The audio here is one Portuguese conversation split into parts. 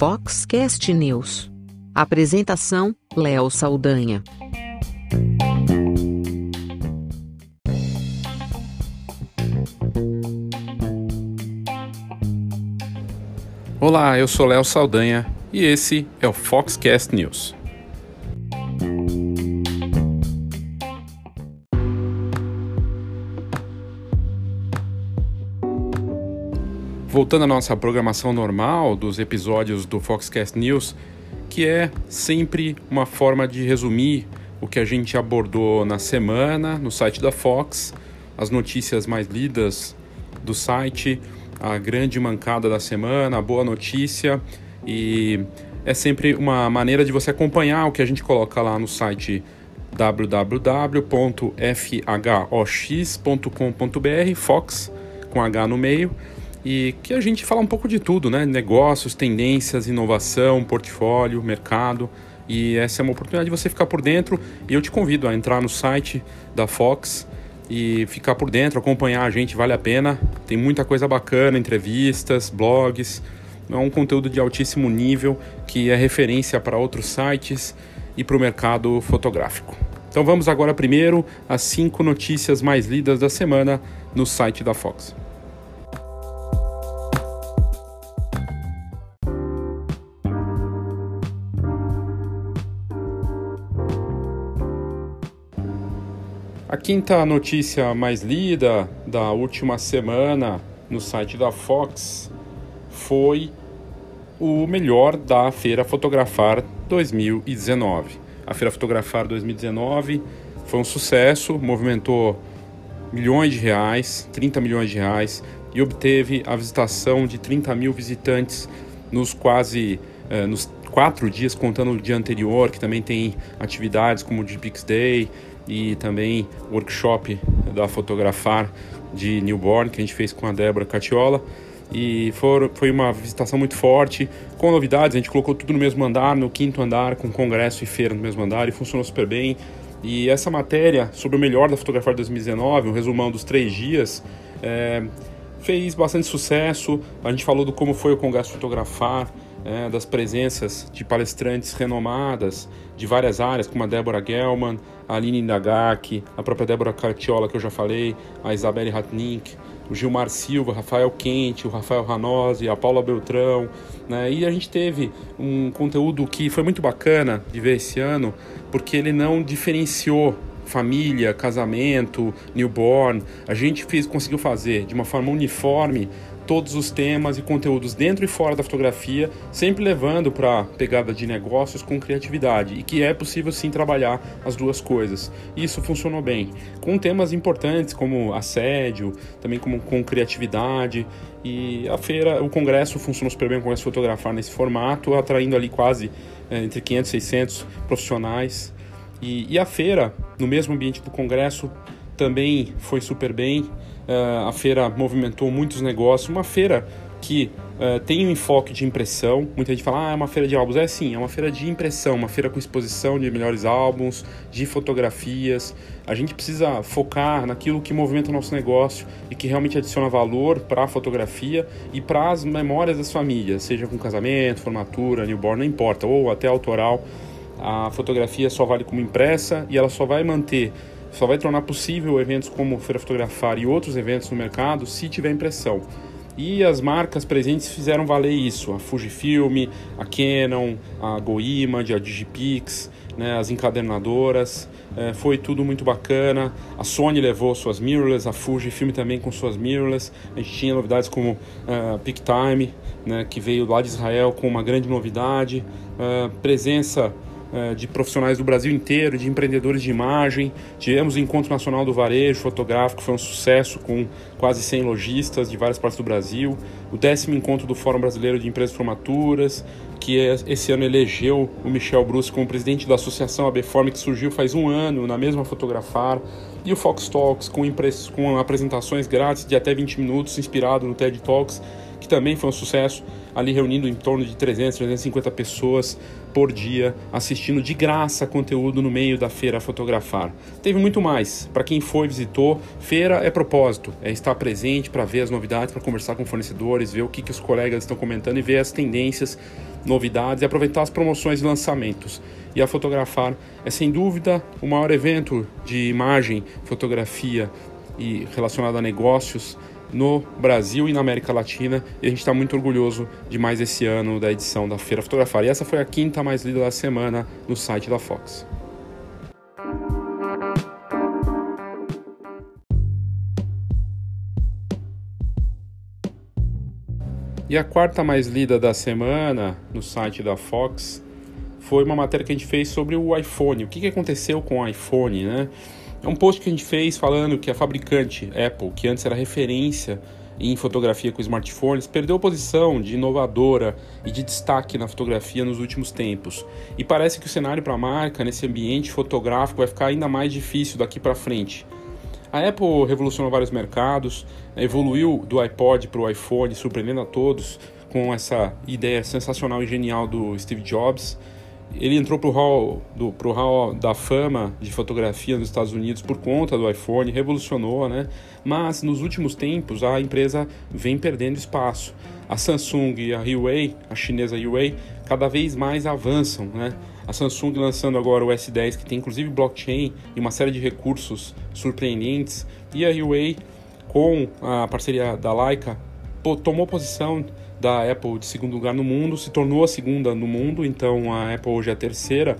Foxcast News. Apresentação: Léo Saldanha. Olá, eu sou Léo Saldanha e esse é o Foxcast News. Voltando à nossa programação normal dos episódios do Foxcast News, que é sempre uma forma de resumir o que a gente abordou na semana no site da Fox, as notícias mais lidas do site, a grande mancada da semana, a boa notícia e é sempre uma maneira de você acompanhar o que a gente coloca lá no site www.fhox.com.br, Fox com H no meio e que a gente fala um pouco de tudo, né? Negócios, tendências, inovação, portfólio, mercado. E essa é uma oportunidade de você ficar por dentro. E eu te convido a entrar no site da Fox e ficar por dentro, acompanhar a gente, vale a pena. Tem muita coisa bacana, entrevistas, blogs. É um conteúdo de altíssimo nível que é referência para outros sites e para o mercado fotográfico. Então vamos agora primeiro às cinco notícias mais lidas da semana no site da Fox. Quinta notícia mais lida da última semana no site da Fox foi o melhor da Feira Fotografar 2019. A Feira Fotografar 2019 foi um sucesso, movimentou milhões de reais, 30 milhões de reais, e obteve a visitação de 30 mil visitantes nos quase eh, nos quatro dias, contando o dia anterior, que também tem atividades como o Gpix Day, e também workshop da Fotografar de Newborn, que a gente fez com a Débora Catiola. E for, foi uma visitação muito forte, com novidades. A gente colocou tudo no mesmo andar, no quinto andar, com congresso e feira no mesmo andar, e funcionou super bem. E essa matéria sobre o melhor da Fotografar 2019, um resumão dos três dias, é, fez bastante sucesso. A gente falou do como foi o Congresso Fotografar, é, das presenças de palestrantes renomadas de várias áreas, como a Débora Gelman, a Aline Nagaki, a própria Débora Cartiola, que eu já falei, a Isabelle Ratnik, o Gilmar Silva, Rafael Quente, o Rafael Ranosi, a Paula Beltrão. Né? E a gente teve um conteúdo que foi muito bacana de ver esse ano, porque ele não diferenciou família, casamento, newborn. A gente fez, conseguiu fazer de uma forma uniforme todos os temas e conteúdos dentro e fora da fotografia, sempre levando para pegada de negócios com criatividade e que é possível sim trabalhar as duas coisas. Isso funcionou bem, com temas importantes como assédio, também como com criatividade e a feira, o congresso funcionou super bem, o congresso fotografar nesse formato, atraindo ali quase é, entre 500 e 600 profissionais. E, e a feira, no mesmo ambiente do congresso, também foi super bem. Uh, a feira movimentou muitos negócios. Uma feira que uh, tem um enfoque de impressão. Muita gente fala, ah, é uma feira de álbuns. É sim, é uma feira de impressão, uma feira com exposição de melhores álbuns, de fotografias. A gente precisa focar naquilo que movimenta o nosso negócio e que realmente adiciona valor para a fotografia e para as memórias das famílias, seja com casamento, formatura, newborn, não importa, ou até autoral. A fotografia só vale como impressa e ela só vai manter só vai tornar possível eventos como Feira Fotografar e outros eventos no mercado se tiver impressão. E as marcas presentes fizeram valer isso. A Fujifilm, a Canon, a GoImage, a Digipix, né, as encadernadoras. É, foi tudo muito bacana. A Sony levou suas mirrorless, a Fujifilm também com suas mirrorless. A gente tinha novidades como uh, PicTime, né, que veio lá de Israel com uma grande novidade. Uh, presença de profissionais do Brasil inteiro, de empreendedores de imagem. Tivemos o Encontro Nacional do Varejo Fotográfico, foi um sucesso com quase 100 lojistas de várias partes do Brasil. O décimo encontro do Fórum Brasileiro de Empresas Formaturas, que esse ano elegeu o Michel Bruce como presidente da associação ABForm, que surgiu faz um ano na mesma Fotografar, e o Fox Talks com, com apresentações grátis de até 20 minutos, inspirado no TED Talks, também foi um sucesso, ali reunindo em torno de 300, 350 pessoas por dia assistindo de graça conteúdo no meio da feira fotografar. Teve muito mais. Para quem foi visitou, feira é propósito, é estar presente para ver as novidades, para conversar com fornecedores, ver o que, que os colegas estão comentando e ver as tendências, novidades e aproveitar as promoções e lançamentos. E a fotografar é sem dúvida o maior evento de imagem, fotografia e relacionado a negócios no Brasil e na América Latina. E a gente está muito orgulhoso de mais esse ano da edição da Feira Fotografar. E essa foi a quinta mais lida da semana no site da Fox. E a quarta mais lida da semana no site da Fox foi uma matéria que a gente fez sobre o iPhone. O que, que aconteceu com o iPhone, né? É um post que a gente fez falando que a fabricante Apple, que antes era referência em fotografia com smartphones, perdeu posição de inovadora e de destaque na fotografia nos últimos tempos. E parece que o cenário para a marca nesse ambiente fotográfico vai ficar ainda mais difícil daqui para frente. A Apple revolucionou vários mercados, evoluiu do iPod para o iPhone, surpreendendo a todos com essa ideia sensacional e genial do Steve Jobs ele entrou para o hall, do, pro hall da fama de fotografia nos Estados Unidos por conta do iPhone, revolucionou, né? Mas nos últimos tempos a empresa vem perdendo espaço. A Samsung e a Huawei, a chinesa Huawei, cada vez mais avançam, né? A Samsung lançando agora o S10, que tem inclusive blockchain e uma série de recursos surpreendentes, e a Huawei com a parceria da Leica tomou posição da Apple de segundo lugar no mundo, se tornou a segunda no mundo, então a Apple hoje é a terceira.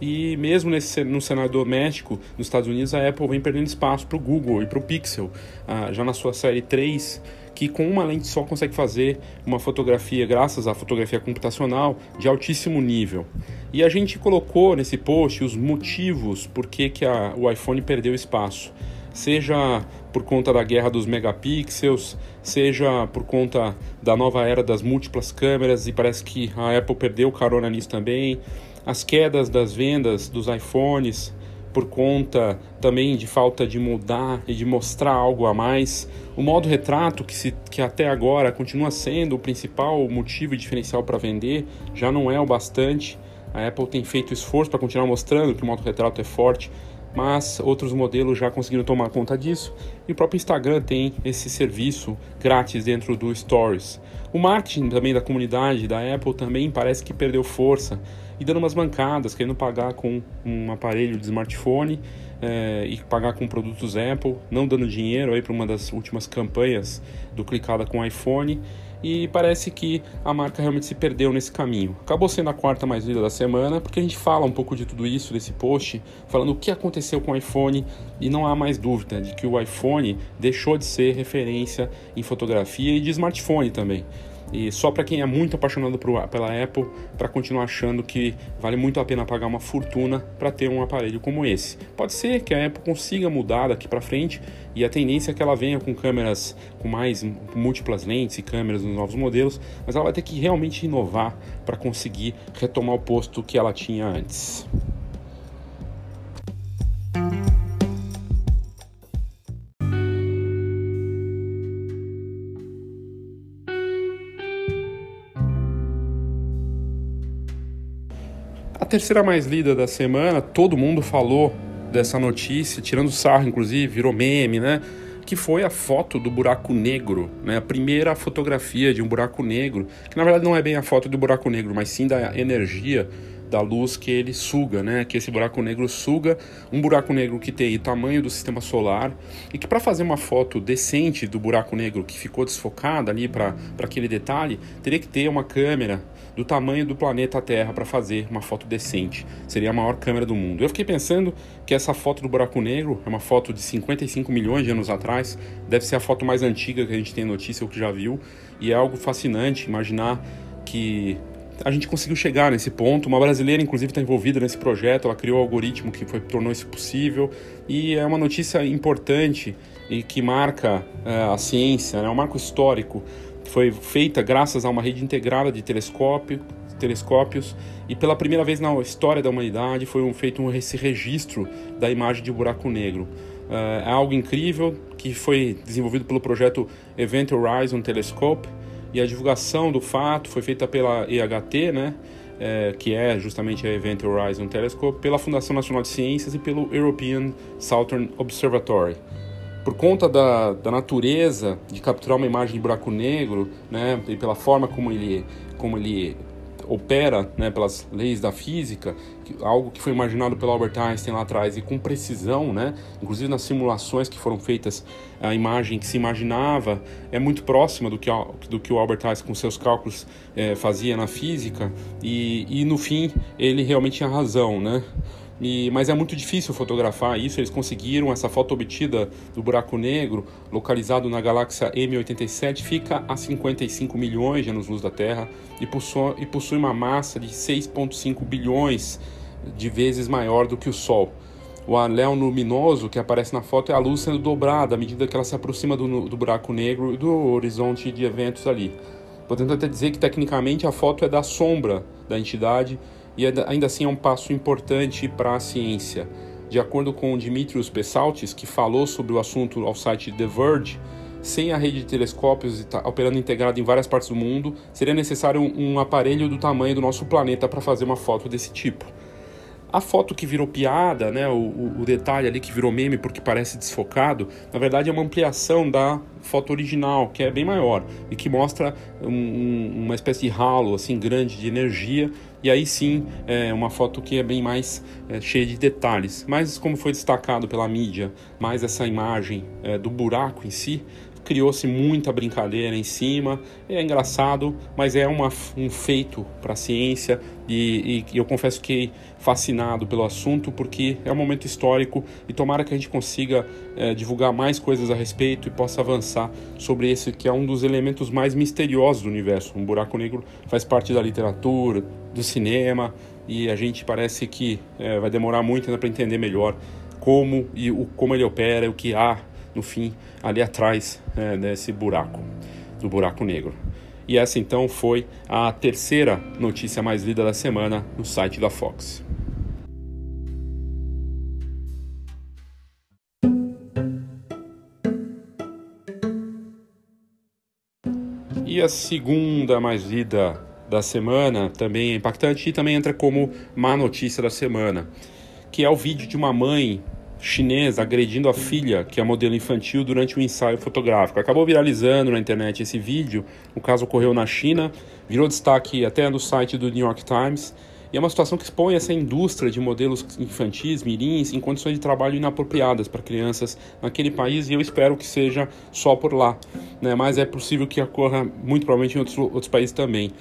E mesmo nesse, no cenário doméstico, nos Estados Unidos, a Apple vem perdendo espaço para o Google e para o Pixel, ah, já na sua série 3, que com uma lente só consegue fazer uma fotografia, graças à fotografia computacional, de altíssimo nível. E a gente colocou nesse post os motivos por que, que a, o iPhone perdeu espaço seja por conta da guerra dos megapixels, seja por conta da nova era das múltiplas câmeras, e parece que a Apple perdeu carona nisso também, as quedas das vendas dos iPhones por conta também de falta de mudar e de mostrar algo a mais. O modo retrato, que, se, que até agora continua sendo o principal motivo e diferencial para vender, já não é o bastante. A Apple tem feito esforço para continuar mostrando que o modo retrato é forte, mas outros modelos já conseguiram tomar conta disso e o próprio Instagram tem esse serviço grátis dentro do Stories. O marketing também da comunidade da Apple também parece que perdeu força e dando umas bancadas, querendo pagar com um aparelho de smartphone é, e pagar com produtos Apple, não dando dinheiro aí para uma das últimas campanhas do clicada com iPhone e parece que a marca realmente se perdeu nesse caminho. Acabou sendo a quarta mais lida da semana, porque a gente fala um pouco de tudo isso nesse post, falando o que aconteceu com o iPhone e não há mais dúvida de que o iPhone deixou de ser referência em fotografia e de smartphone também. E só para quem é muito apaixonado por, pela Apple, para continuar achando que vale muito a pena pagar uma fortuna para ter um aparelho como esse. Pode ser que a Apple consiga mudar daqui para frente e a tendência é que ela venha com câmeras com mais múltiplas lentes e câmeras nos novos modelos, mas ela vai ter que realmente inovar para conseguir retomar o posto que ela tinha antes. Terceira mais lida da semana, todo mundo falou dessa notícia, tirando sarro, inclusive, virou meme, né? Que foi a foto do buraco negro, né? A primeira fotografia de um buraco negro, que na verdade não é bem a foto do buraco negro, mas sim da energia da luz que ele suga, né? Que esse buraco negro suga, um buraco negro que tem o tamanho do sistema solar e que para fazer uma foto decente do buraco negro que ficou desfocada ali para aquele detalhe, teria que ter uma câmera do tamanho do planeta Terra para fazer uma foto decente. Seria a maior câmera do mundo. Eu fiquei pensando que essa foto do buraco negro é uma foto de 55 milhões de anos atrás, deve ser a foto mais antiga que a gente tem notícia ou que já viu, e é algo fascinante imaginar que a gente conseguiu chegar nesse ponto. Uma brasileira, inclusive, está envolvida nesse projeto. Ela criou o algoritmo que foi, tornou isso possível. E é uma notícia importante e que marca é, a ciência, é né? um marco histórico. Foi feita graças a uma rede integrada de telescópio, telescópios e pela primeira vez na história da humanidade foi um, feito um, esse registro da imagem de buraco negro. Uh, é algo incrível que foi desenvolvido pelo projeto Event Horizon Telescope e a divulgação do fato foi feita pela EHT, né? É, que é justamente a Event Horizon Telescope, pela Fundação Nacional de Ciências e pelo European Southern Observatory por conta da, da natureza de capturar uma imagem de buraco negro, né, e pela forma como ele, como ele opera, né, pelas leis da física, algo que foi imaginado pelo Albert Einstein lá atrás e com precisão, né, inclusive nas simulações que foram feitas, a imagem que se imaginava é muito próxima do que, do que o Albert Einstein com seus cálculos é, fazia na física e, e no fim ele realmente tinha razão, né. E, mas é muito difícil fotografar isso. Eles conseguiram essa foto obtida do buraco negro, localizado na galáxia M87, fica a 55 milhões de anos-luz da Terra e possui, e possui uma massa de 6,5 bilhões de vezes maior do que o Sol. O anel luminoso que aparece na foto é a luz sendo dobrada à medida que ela se aproxima do, do buraco negro e do horizonte de eventos ali. Podemos até dizer que tecnicamente a foto é da sombra da entidade e ainda assim é um passo importante para a ciência. De acordo com Dimitrios Pessaltis, que falou sobre o assunto ao site The Verge, sem a rede de telescópios operando integrada em várias partes do mundo, seria necessário um aparelho do tamanho do nosso planeta para fazer uma foto desse tipo. A foto que virou piada, né, o, o, detalhe ali que virou meme porque parece desfocado, na verdade é uma ampliação da foto original, que é bem maior e que mostra um, uma espécie de ralo assim grande de energia. E aí sim é uma foto que é bem mais é, cheia de detalhes. Mas como foi destacado pela mídia, mais essa imagem é, do buraco em si, criou-se muita brincadeira em cima. É engraçado, mas é uma, um feito para a ciência e, e, eu confesso que fascinado pelo assunto porque é um momento histórico e tomara que a gente consiga é, divulgar mais coisas a respeito e possa avançar sobre esse que é um dos elementos mais misteriosos do universo. Um buraco negro faz parte da literatura, do cinema e a gente parece que é, vai demorar muito ainda para entender melhor como e o, como ele opera, o que há no fim, ali atrás é, desse buraco, do buraco negro. E essa então foi a terceira notícia mais lida da semana no site da Fox. E a segunda mais lida da semana também é impactante e também entra como má notícia da semana, que é o vídeo de uma mãe chinesa agredindo a filha, que é modelo infantil, durante um ensaio fotográfico. Acabou viralizando na internet esse vídeo. O caso ocorreu na China, virou destaque até no site do New York Times. E é uma situação que expõe essa indústria de modelos infantis, mirins, em condições de trabalho inapropriadas para crianças naquele país e eu espero que seja só por lá. Né? Mas é possível que ocorra muito provavelmente em outros, outros países também.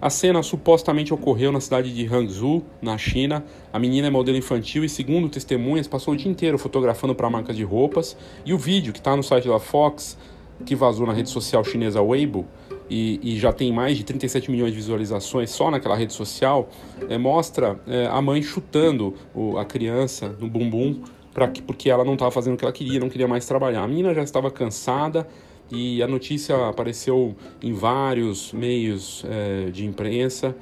A cena supostamente ocorreu na cidade de Hangzhou, na China. A menina é modelo infantil e, segundo testemunhas, passou o dia inteiro fotografando para marcas de roupas. E o vídeo que está no site da Fox, que vazou na rede social chinesa Weibo, e, e, já tem mais de 37 milhões de visualizações só naquela rede social, é, mostra é, a mãe chutando o, a criança no bumbum pra, porque ela não estava fazendo o que ela queria, não queria mais trabalhar. A menina já estava cansada e a notícia apareceu em vários meios é, de imprensa.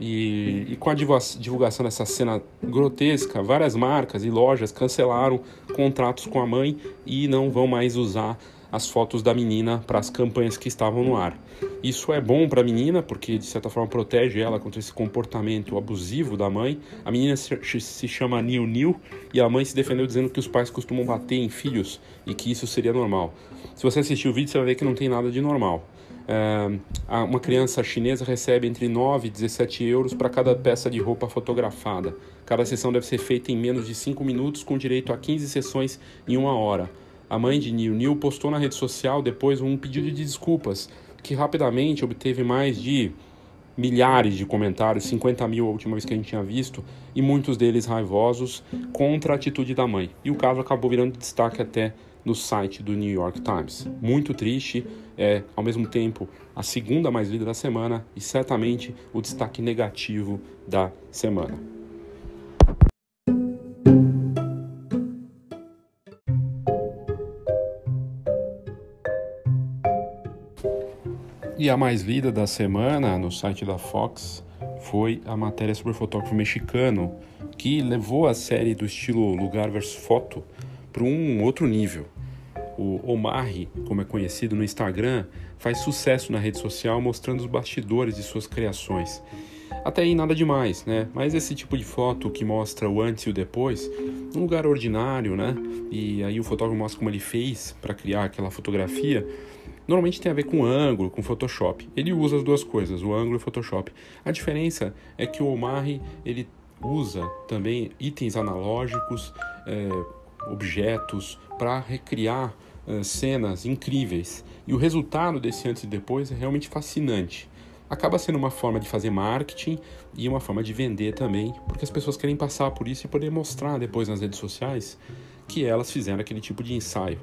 E, e, com a divulgação dessa cena grotesca, várias marcas e lojas cancelaram contratos com a mãe e não vão mais usar as fotos da menina para as campanhas que estavam no ar. Isso é bom para a menina porque de certa forma protege ela contra esse comportamento abusivo da mãe. A menina se chama Niu Niu e a mãe se defendeu dizendo que os pais costumam bater em filhos e que isso seria normal. Se você assistir o vídeo, você vai ver que não tem nada de normal. É, uma criança chinesa recebe entre 9 e 17 euros para cada peça de roupa fotografada. Cada sessão deve ser feita em menos de 5 minutos, com direito a 15 sessões em uma hora. A mãe de Neil Neil postou na rede social depois um pedido de desculpas, que rapidamente obteve mais de milhares de comentários, 50 mil a última vez que a gente tinha visto, e muitos deles raivosos contra a atitude da mãe. E o caso acabou virando destaque até no site do New York Times. Muito triste, é ao mesmo tempo a segunda mais lida da semana e certamente o destaque negativo da semana. E a mais lida da semana no site da Fox foi a matéria sobre o fotógrafo mexicano que levou a série do estilo lugar versus foto para um outro nível. O Omari, como é conhecido no Instagram, faz sucesso na rede social mostrando os bastidores de suas criações. Até aí nada demais, né? Mas esse tipo de foto que mostra o antes e o depois, num lugar ordinário, né? E aí o fotógrafo mostra como ele fez para criar aquela fotografia, normalmente tem a ver com ângulo, com Photoshop. Ele usa as duas coisas, o ângulo e o Photoshop. A diferença é que o Omari ele usa também itens analógicos, é, objetos para recriar uh, cenas incríveis. E o resultado desse antes e depois é realmente fascinante. Acaba sendo uma forma de fazer marketing e uma forma de vender também, porque as pessoas querem passar por isso e poder mostrar depois nas redes sociais que elas fizeram aquele tipo de ensaio.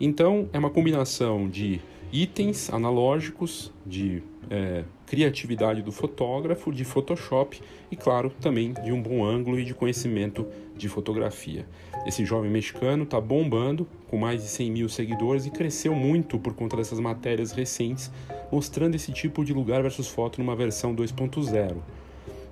Então, é uma combinação de itens analógicos, de é, criatividade do fotógrafo, de Photoshop e, claro, também de um bom ângulo e de conhecimento de fotografia. Esse jovem mexicano está bombando, com mais de 100 mil seguidores e cresceu muito por conta dessas matérias recentes, mostrando esse tipo de lugar versus foto numa versão 2.0.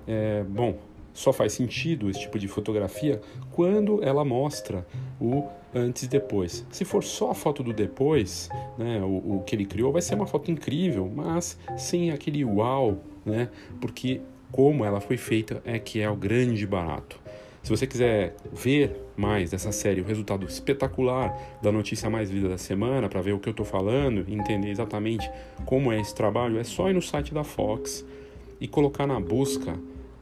É, bom, só faz sentido esse tipo de fotografia quando ela mostra o antes e depois. Se for só a foto do depois, né, o, o que ele criou vai ser uma foto incrível, mas sem aquele uau, né, porque como ela foi feita é que é o grande barato. Se você quiser ver mais dessa série, o resultado espetacular da notícia mais lida da semana, para ver o que eu estou falando entender exatamente como é esse trabalho, é só ir no site da Fox e colocar na busca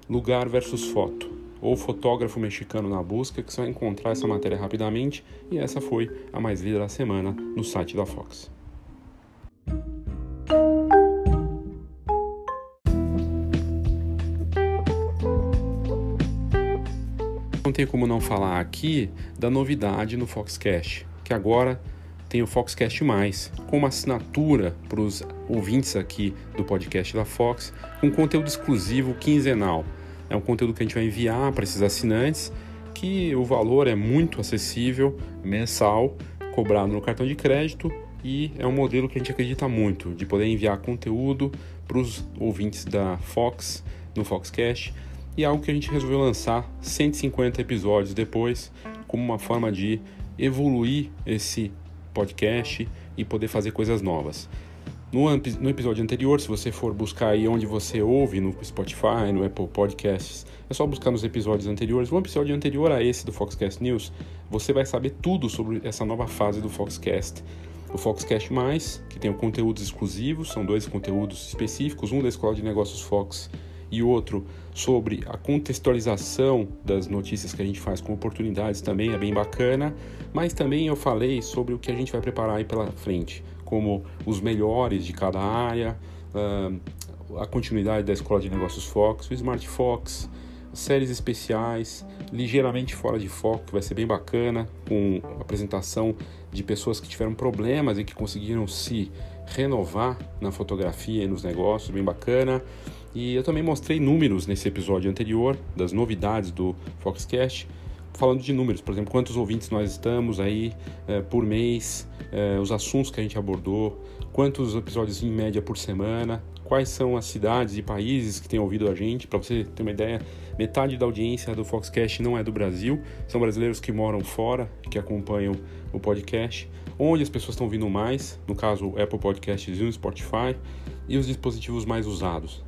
lugar versus foto ou fotógrafo mexicano na busca que você vai encontrar essa matéria rapidamente e essa foi a mais lida da semana no site da Fox. Não tem como não falar aqui da novidade no Foxcast, que agora tem o Foxcast Mais, com uma assinatura para os ouvintes aqui do podcast da Fox, com conteúdo exclusivo quinzenal. É um conteúdo que a gente vai enviar para esses assinantes, que o valor é muito acessível, mensal, cobrado no cartão de crédito e é um modelo que a gente acredita muito, de poder enviar conteúdo para os ouvintes da Fox no Foxcast e é algo que a gente resolveu lançar 150 episódios depois, como uma forma de evoluir esse podcast e poder fazer coisas novas. No, no, episódio anterior, se você for buscar aí onde você ouve, no Spotify, no Apple Podcasts, é só buscar nos episódios anteriores. No episódio anterior a esse do Foxcast News, você vai saber tudo sobre essa nova fase do Foxcast. O Foxcast Mais, que tem conteúdos exclusivos, são dois conteúdos específicos, um da Escola de Negócios Fox e outro sobre a contextualização das notícias que a gente faz com oportunidades também é bem bacana, mas também eu falei sobre o que a gente vai preparar aí pela frente, como os melhores de cada área, a continuidade da Escola de Negócios Fox, o Smart Fox, séries especiais, ligeiramente fora de foco, que vai ser bem bacana, com apresentação de pessoas que tiveram problemas e que conseguiram se renovar na fotografia e nos negócios, bem bacana. E eu também mostrei números nesse episódio anterior das novidades do Foxcast, falando de números, por exemplo, quantos ouvintes nós estamos aí é, por mês, é, os assuntos que a gente abordou, quantos episódios em média por semana, quais são as cidades e países que têm ouvido a gente. Para você ter uma ideia, metade da audiência do Foxcast não é do Brasil, são brasileiros que moram fora, que acompanham o podcast. Onde as pessoas estão ouvindo mais, no caso, Apple Podcasts e o Spotify, e os dispositivos mais usados.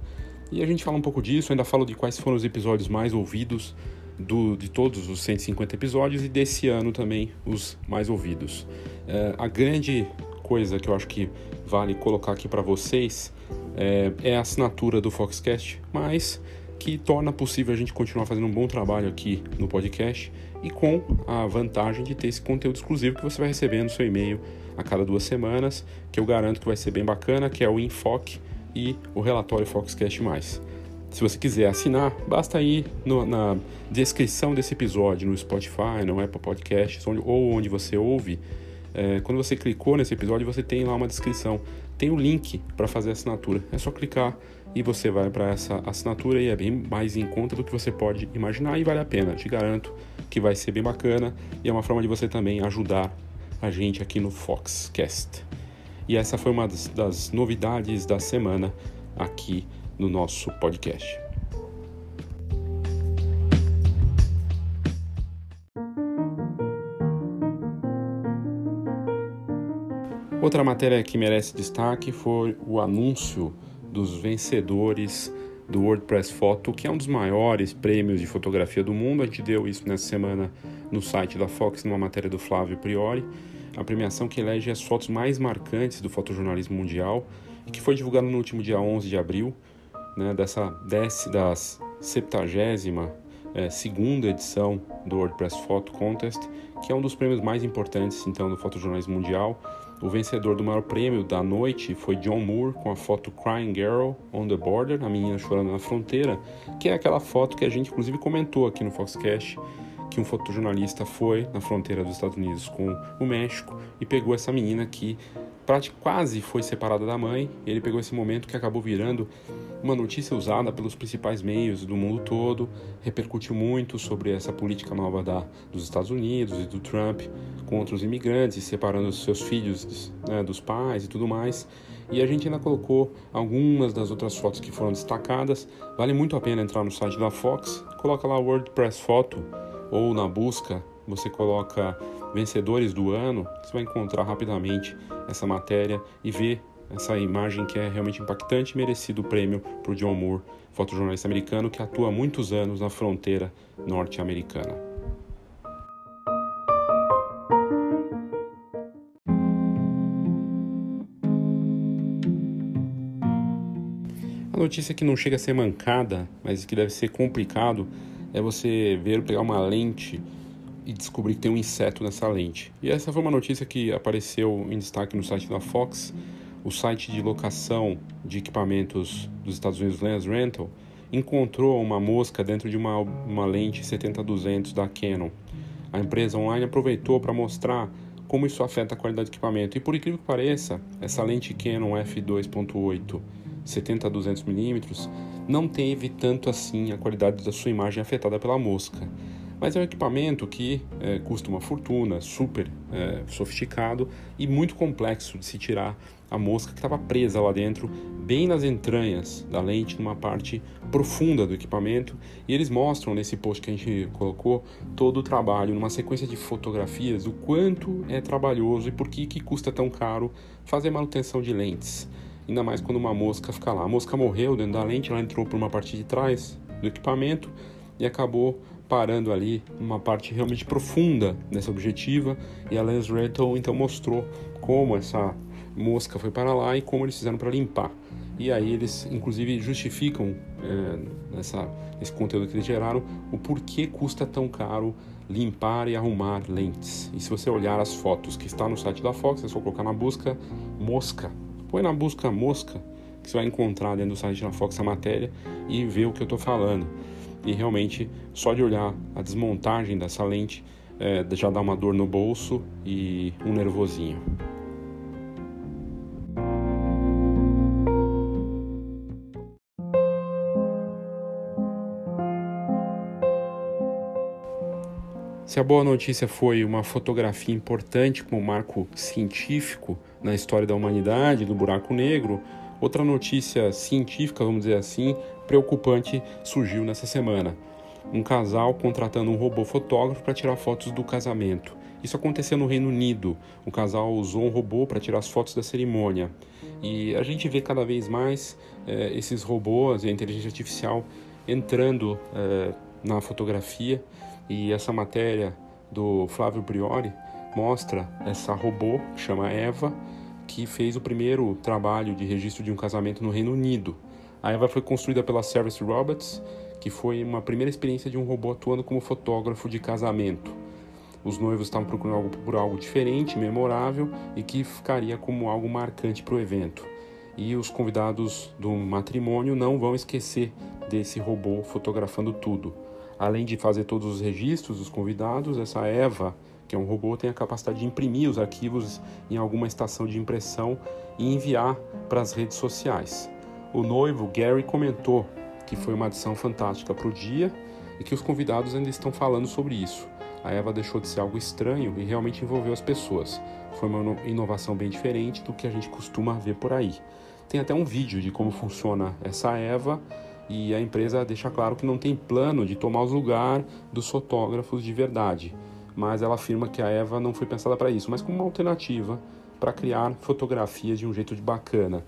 E a gente fala um pouco disso, ainda falo de quais foram os episódios mais ouvidos do, de todos os 150 episódios e desse ano também os mais ouvidos. É, a grande coisa que eu acho que vale colocar aqui para vocês é, é, a assinatura do Foxcast, mas que torna possível a gente continuar fazendo um bom trabalho aqui no podcast e com a vantagem de ter esse conteúdo exclusivo que você vai receber no seu e-mail a cada duas semanas, que eu garanto que vai ser bem bacana, que é o Enfoque e o relatório Foxcast+. Se você quiser assinar, basta ir no, na descrição desse episódio no Spotify, no Apple Podcasts onde, ou onde você ouve. É, quando você clicou nesse episódio, você tem lá uma descrição. Tem o um link para fazer a assinatura. É só clicar e você vai para essa assinatura e é bem mais em conta do que você pode imaginar e vale a pena. Te garanto que vai ser bem bacana e é uma forma de você também ajudar a gente aqui no Foxcast. E essa foi uma das, das novidades da semana aqui no nosso podcast. Outra matéria que merece destaque foi o anúncio dos vencedores do WordPress Photo, que é um dos maiores prêmios de fotografia do mundo. A gente deu isso nessa semana no site da Fox, numa matéria do Flávio Priori. A premiação que elege as fotos mais marcantes do fotojornalismo mundial e que foi divulgada no último dia 11 de abril, né, dessa das 70 é, segunda edição do WordPress Photo Contest, que é um dos prêmios mais importantes então do fotojornalismo mundial. O vencedor do maior prêmio da noite foi John Moore com a foto Crying Girl on the Border, a menina chorando na fronteira, que é aquela foto que a gente inclusive comentou aqui no Foxcast, que um fotojornalista foi na fronteira dos Estados Unidos com o México e pegou essa menina que quase foi separada da mãe. Ele pegou esse momento que acabou virando uma notícia usada pelos principais meios do mundo todo, repercutiu muito sobre essa política nova da, dos Estados Unidos e do Trump contra os imigrantes, separando os seus filhos né, dos pais e tudo mais. E a gente ainda colocou algumas das outras fotos que foram destacadas. Vale muito a pena entrar no site da Fox, coloca lá WordPress Foto ou na busca você coloca vencedores do ano, você vai encontrar rapidamente essa matéria e ver essa imagem que é realmente impactante e merecido o prêmio para o John Moore, fotojornalista americano que atua há muitos anos na fronteira norte-americana. A notícia que não chega a ser mancada, mas que deve ser complicado, é você ver, pegar uma lente e descobrir que tem um inseto nessa lente. E essa foi uma notícia que apareceu em destaque no site da Fox, o site de locação de equipamentos dos Estados Unidos, Lens Rental, encontrou uma mosca dentro de uma, uma lente 70-200 da Canon. A empresa online aproveitou para mostrar como isso afeta a qualidade do equipamento. E por incrível que pareça, essa lente Canon f2.8 70-200mm não teve tanto assim a qualidade da sua imagem afetada pela mosca. Mas é um equipamento que é, custa uma fortuna, super é, sofisticado e muito complexo de se tirar a mosca que estava presa lá dentro, bem nas entranhas da lente, numa parte profunda do equipamento. E eles mostram nesse post que a gente colocou todo o trabalho, numa sequência de fotografias, o quanto é trabalhoso e por que, que custa tão caro fazer manutenção de lentes. Ainda mais quando uma mosca fica lá. A mosca morreu dentro da lente, ela entrou por uma parte de trás do equipamento e acabou parando ali numa parte realmente profunda dessa objetiva e a Lens Rental então mostrou como essa mosca foi para lá e como eles fizeram para limpar. E aí eles inclusive justificam é, esse conteúdo que eles geraram o porquê custa tão caro limpar e arrumar lentes. E se você olhar as fotos que está no site da Fox, é só colocar na busca mosca. Põe na busca mosca que você vai encontrar dentro do site da Fox a matéria e ver o que eu estou falando e realmente só de olhar a desmontagem dessa lente é, já dá uma dor no bolso e um nervosinho. Se a boa notícia foi uma fotografia importante como marco científico na história da humanidade, do buraco negro, outra notícia científica, vamos dizer assim, preocupante surgiu nessa semana. Um casal contratando um robô fotógrafo para tirar fotos do casamento. Isso aconteceu no Reino Unido. O casal usou um robô para tirar as fotos da cerimônia. E a gente vê cada vez mais é, esses robôs e a inteligência artificial entrando é, na fotografia. E essa matéria do Flávio Priori mostra essa robô, chama Eva, que fez o primeiro trabalho de registro de um casamento no Reino Unido. A Eva foi construída pela Service Robots, que foi uma primeira experiência de um robô atuando como fotógrafo de casamento. Os noivos estavam procurando algo por algo diferente, memorável e que ficaria como algo marcante para o evento. E os convidados do matrimônio não vão esquecer desse robô fotografando tudo. Além de fazer todos os registros dos convidados, essa Eva, que é um robô, tem a capacidade de imprimir os arquivos em alguma estação de impressão e enviar para as redes sociais. O noivo Gary comentou que foi uma adição fantástica para o dia e que os convidados ainda estão falando sobre isso. A Eva deixou de ser algo estranho e realmente envolveu as pessoas. Foi uma inovação bem diferente do que a gente costuma ver por aí. Tem até um vídeo de como funciona essa Eva e a empresa deixa claro que não tem plano de tomar o lugar dos fotógrafos de verdade, mas ela afirma que a Eva não foi pensada para isso, mas como uma alternativa para criar fotografias de um jeito de bacana.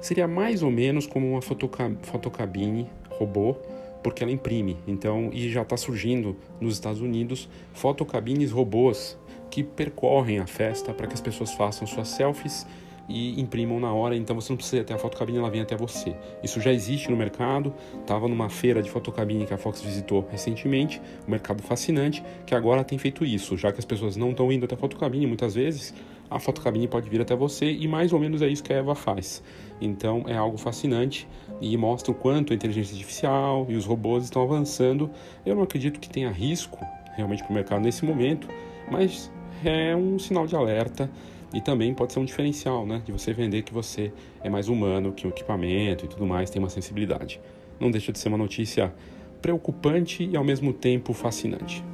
Seria mais ou menos como uma fotocabine robô, porque ela imprime. Então, e já está surgindo nos Estados Unidos fotocabines robôs que percorrem a festa para que as pessoas façam suas selfies e imprimam na hora, então você não precisa ter a fotocabine, ela vem até você. Isso já existe no mercado, estava numa feira de fotocabine que a Fox visitou recentemente, um mercado fascinante, que agora tem feito isso, já que as pessoas não estão indo até a fotocabine muitas vezes, a fotocabine pode vir até você e mais ou menos é isso que a Eva faz. Então é algo fascinante e mostra o quanto a inteligência artificial e os robôs estão avançando. Eu não acredito que tenha risco realmente para o mercado nesse momento, mas é um sinal de alerta e também pode ser um diferencial, né? De você vender que você é mais humano que o equipamento e tudo mais, tem uma sensibilidade. Não deixa de ser uma notícia preocupante e ao mesmo tempo fascinante.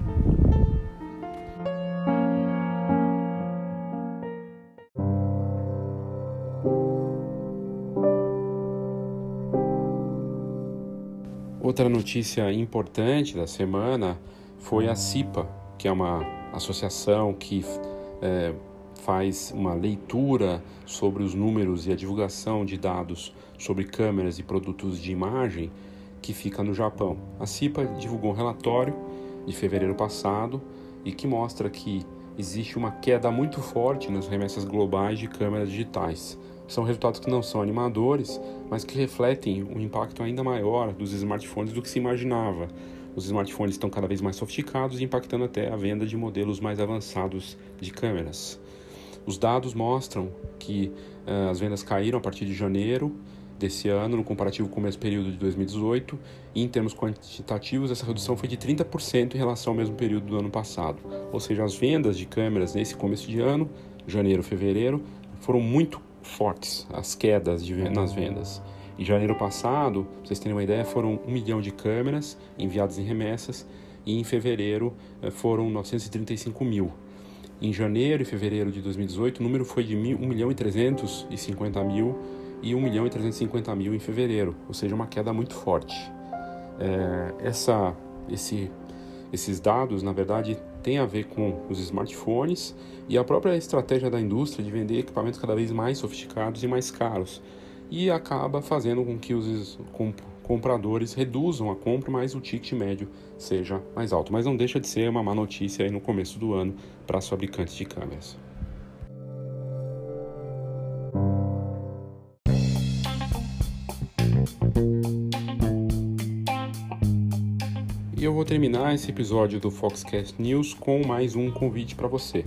Outra notícia importante da semana foi a CIPA, que é uma associação que é, faz uma leitura sobre os números e a divulgação de dados sobre câmeras e produtos de imagem que fica no Japão. A CIPA divulgou um relatório de fevereiro passado e que mostra que existe uma queda muito forte nas remessas globais de câmeras digitais. São resultados que não são animadores, mas que refletem um impacto ainda maior dos smartphones do que se imaginava. Os smartphones estão cada vez mais sofisticados, impactando até a venda de modelos mais avançados de câmeras. Os dados mostram que uh, as vendas caíram a partir de janeiro desse ano, no comparativo com o mesmo período de 2018, e em termos quantitativos, essa redução foi de 30% em relação ao mesmo período do ano passado. Ou seja, as vendas de câmeras nesse começo de ano, janeiro, fevereiro, foram muito fortes, as quedas de, nas vendas. Em janeiro passado, pra vocês terem uma ideia, foram 1 milhão de câmeras enviadas em remessas, e em fevereiro eh, foram 935 mil. Em janeiro e fevereiro de 2018, o número foi de 1 milhão e 350 mil e 1 milhão e 350 mil em fevereiro, ou seja, uma queda muito forte. É, essa, esse, esses dados, na verdade, têm a ver com os smartphones e a própria estratégia da indústria de vender equipamentos cada vez mais sofisticados e mais caros, e acaba fazendo com que os compradores reduzam a compra, mas o ticket médio seja mais alto. Mas não deixa de ser uma má notícia aí no começo do ano para os fabricantes de câmeras. E eu vou terminar esse episódio do Foxcast News com mais um convite para você.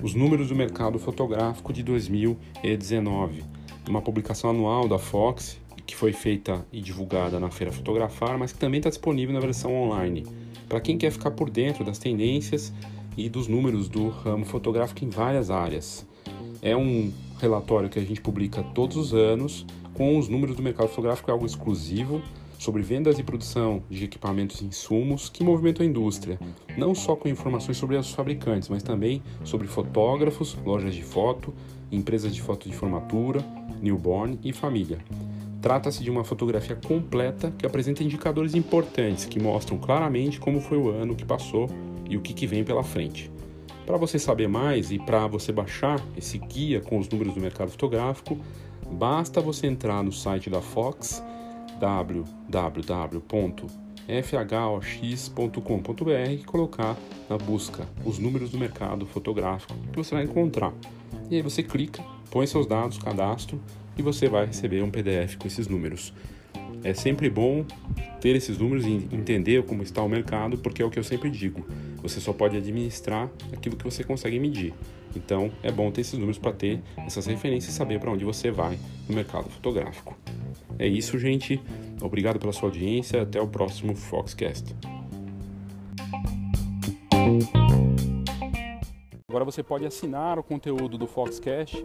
Os números do mercado fotográfico de 2019. Uma publicação anual da Fox que foi feita e divulgada na Feira Fotografar, mas que também está disponível na versão online, para quem quer ficar por dentro das tendências e dos números do ramo fotográfico em várias áreas. É um relatório que a gente publica todos os anos com os números do mercado fotográfico, é algo exclusivo sobre vendas e produção de equipamentos e insumos que movimentam a indústria, não só com informações sobre os fabricantes, mas também sobre fotógrafos, lojas de foto, empresas de foto de formatura, newborn e família. Trata-se de uma fotografia completa que apresenta indicadores importantes que mostram claramente como foi o ano que passou e o que, que vem pela frente. Para você saber mais e para você baixar esse guia com os números do mercado fotográfico, basta você entrar no site da Fox www.fhox.com.br e colocar na busca os números do mercado fotográfico que você vai encontrar. E aí você clica, põe seus dados, cadastro e você vai receber um PDF com esses números. É sempre bom ter esses números e entender como está o mercado, porque é o que eu sempre digo: você só pode administrar aquilo que você consegue medir. Então é bom ter esses números para ter essas referências e saber para onde você vai no mercado fotográfico. É isso, gente. Obrigado pela sua audiência. Até o próximo Foxcast. Agora você pode assinar o conteúdo do Foxcast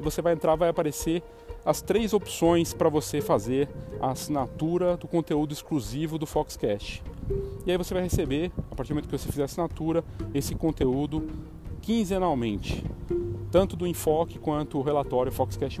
você vai entrar, vai aparecer as três opções para você fazer a assinatura do conteúdo exclusivo do Foxcast. E aí você vai receber, a partir do momento que você fizer a assinatura, esse conteúdo quinzenalmente, tanto do enfoque quanto o relatório Foxcast+.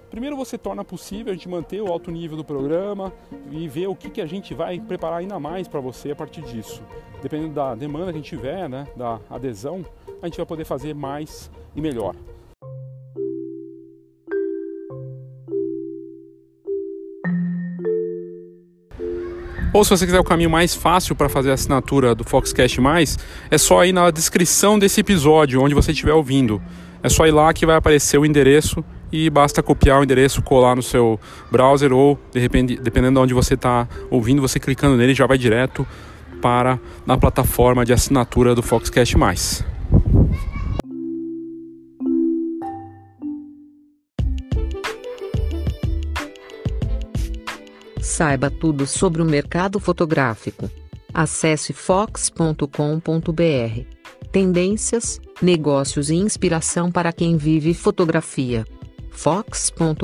primeiro você torna possível a gente manter o alto nível do programa e ver o que, que a gente vai preparar ainda mais para você a partir disso. Dependendo da demanda que a gente tiver, né, da adesão, a gente vai poder fazer mais e melhor. Ou se você quiser o caminho mais fácil para fazer a assinatura do Foxcast Mais, é só ir na descrição desse episódio, onde você estiver ouvindo. É só ir lá que vai aparecer o endereço e basta copiar o endereço, colar no seu browser ou, de repente, dependendo de onde você está ouvindo, você clicando nele já vai direto para na plataforma de assinatura do Foxcast. Saiba tudo sobre o mercado fotográfico. Acesse fox.com.br. Tendências, negócios e inspiração para quem vive fotografia. fox.com.br